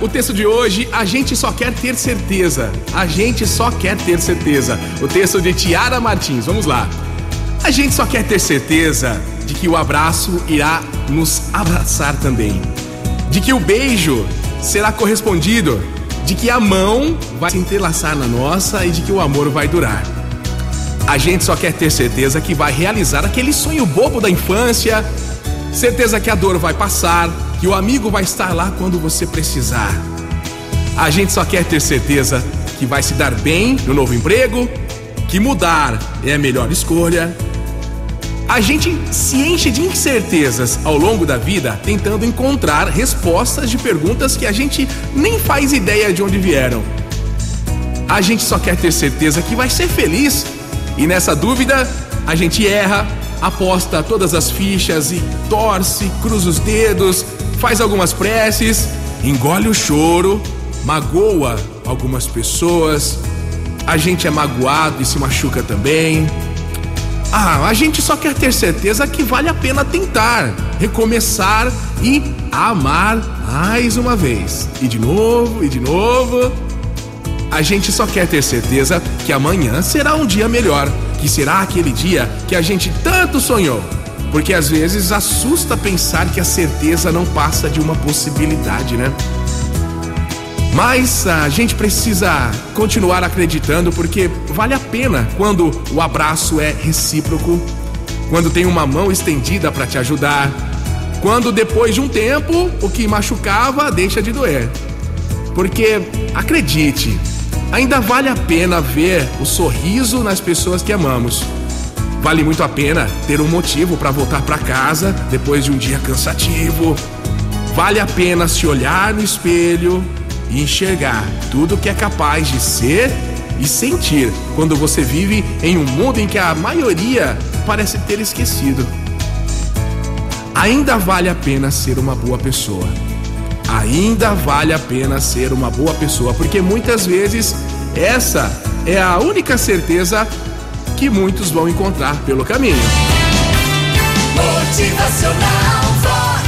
O texto de hoje, a gente só quer ter certeza. A gente só quer ter certeza. O texto de Tiara Martins. Vamos lá. A gente só quer ter certeza de que o abraço irá nos abraçar também. De que o beijo será correspondido. De que a mão vai se entrelaçar na nossa e de que o amor vai durar. A gente só quer ter certeza que vai realizar aquele sonho bobo da infância, certeza que a dor vai passar, que o amigo vai estar lá quando você precisar. A gente só quer ter certeza que vai se dar bem no novo emprego, que mudar é a melhor escolha. A gente se enche de incertezas ao longo da vida tentando encontrar respostas de perguntas que a gente nem faz ideia de onde vieram. A gente só quer ter certeza que vai ser feliz e nessa dúvida a gente erra, aposta todas as fichas e torce, cruza os dedos, faz algumas preces, engole o choro, magoa algumas pessoas. A gente é magoado e se machuca também. Ah, a gente só quer ter certeza que vale a pena tentar, recomeçar e amar mais uma vez. E de novo, e de novo. A gente só quer ter certeza que amanhã será um dia melhor que será aquele dia que a gente tanto sonhou. Porque às vezes assusta pensar que a certeza não passa de uma possibilidade, né? Mas a gente precisa continuar acreditando porque vale a pena quando o abraço é recíproco, quando tem uma mão estendida para te ajudar, quando depois de um tempo o que machucava deixa de doer. Porque acredite, ainda vale a pena ver o sorriso nas pessoas que amamos. Vale muito a pena ter um motivo para voltar para casa depois de um dia cansativo. Vale a pena se olhar no espelho e enxergar tudo que é capaz de ser e sentir quando você vive em um mundo em que a maioria parece ter esquecido. Ainda vale a pena ser uma boa pessoa ainda vale a pena ser uma boa pessoa, porque muitas vezes essa é a única certeza que muitos vão encontrar pelo caminho. Motivacional Vox,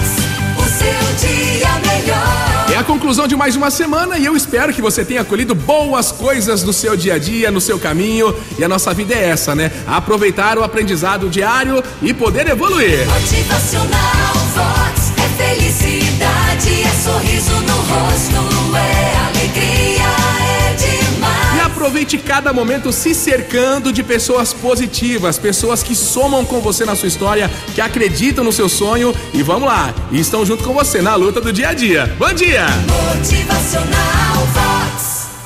o seu dia melhor. É a conclusão de mais uma semana e eu espero que você tenha colhido boas coisas no seu dia a dia, no seu caminho. E a nossa vida é essa, né? Aproveitar o aprendizado diário e poder evoluir. Motivacional Vox é felicidade, é sorriso no rosto, é alegria, é demais. E aproveite cada momento se cercando de pessoas positivas, pessoas que somam com você na sua história, que acreditam no seu sonho e vamos lá, estão junto com você na luta do dia a dia. Bom dia! Motivacional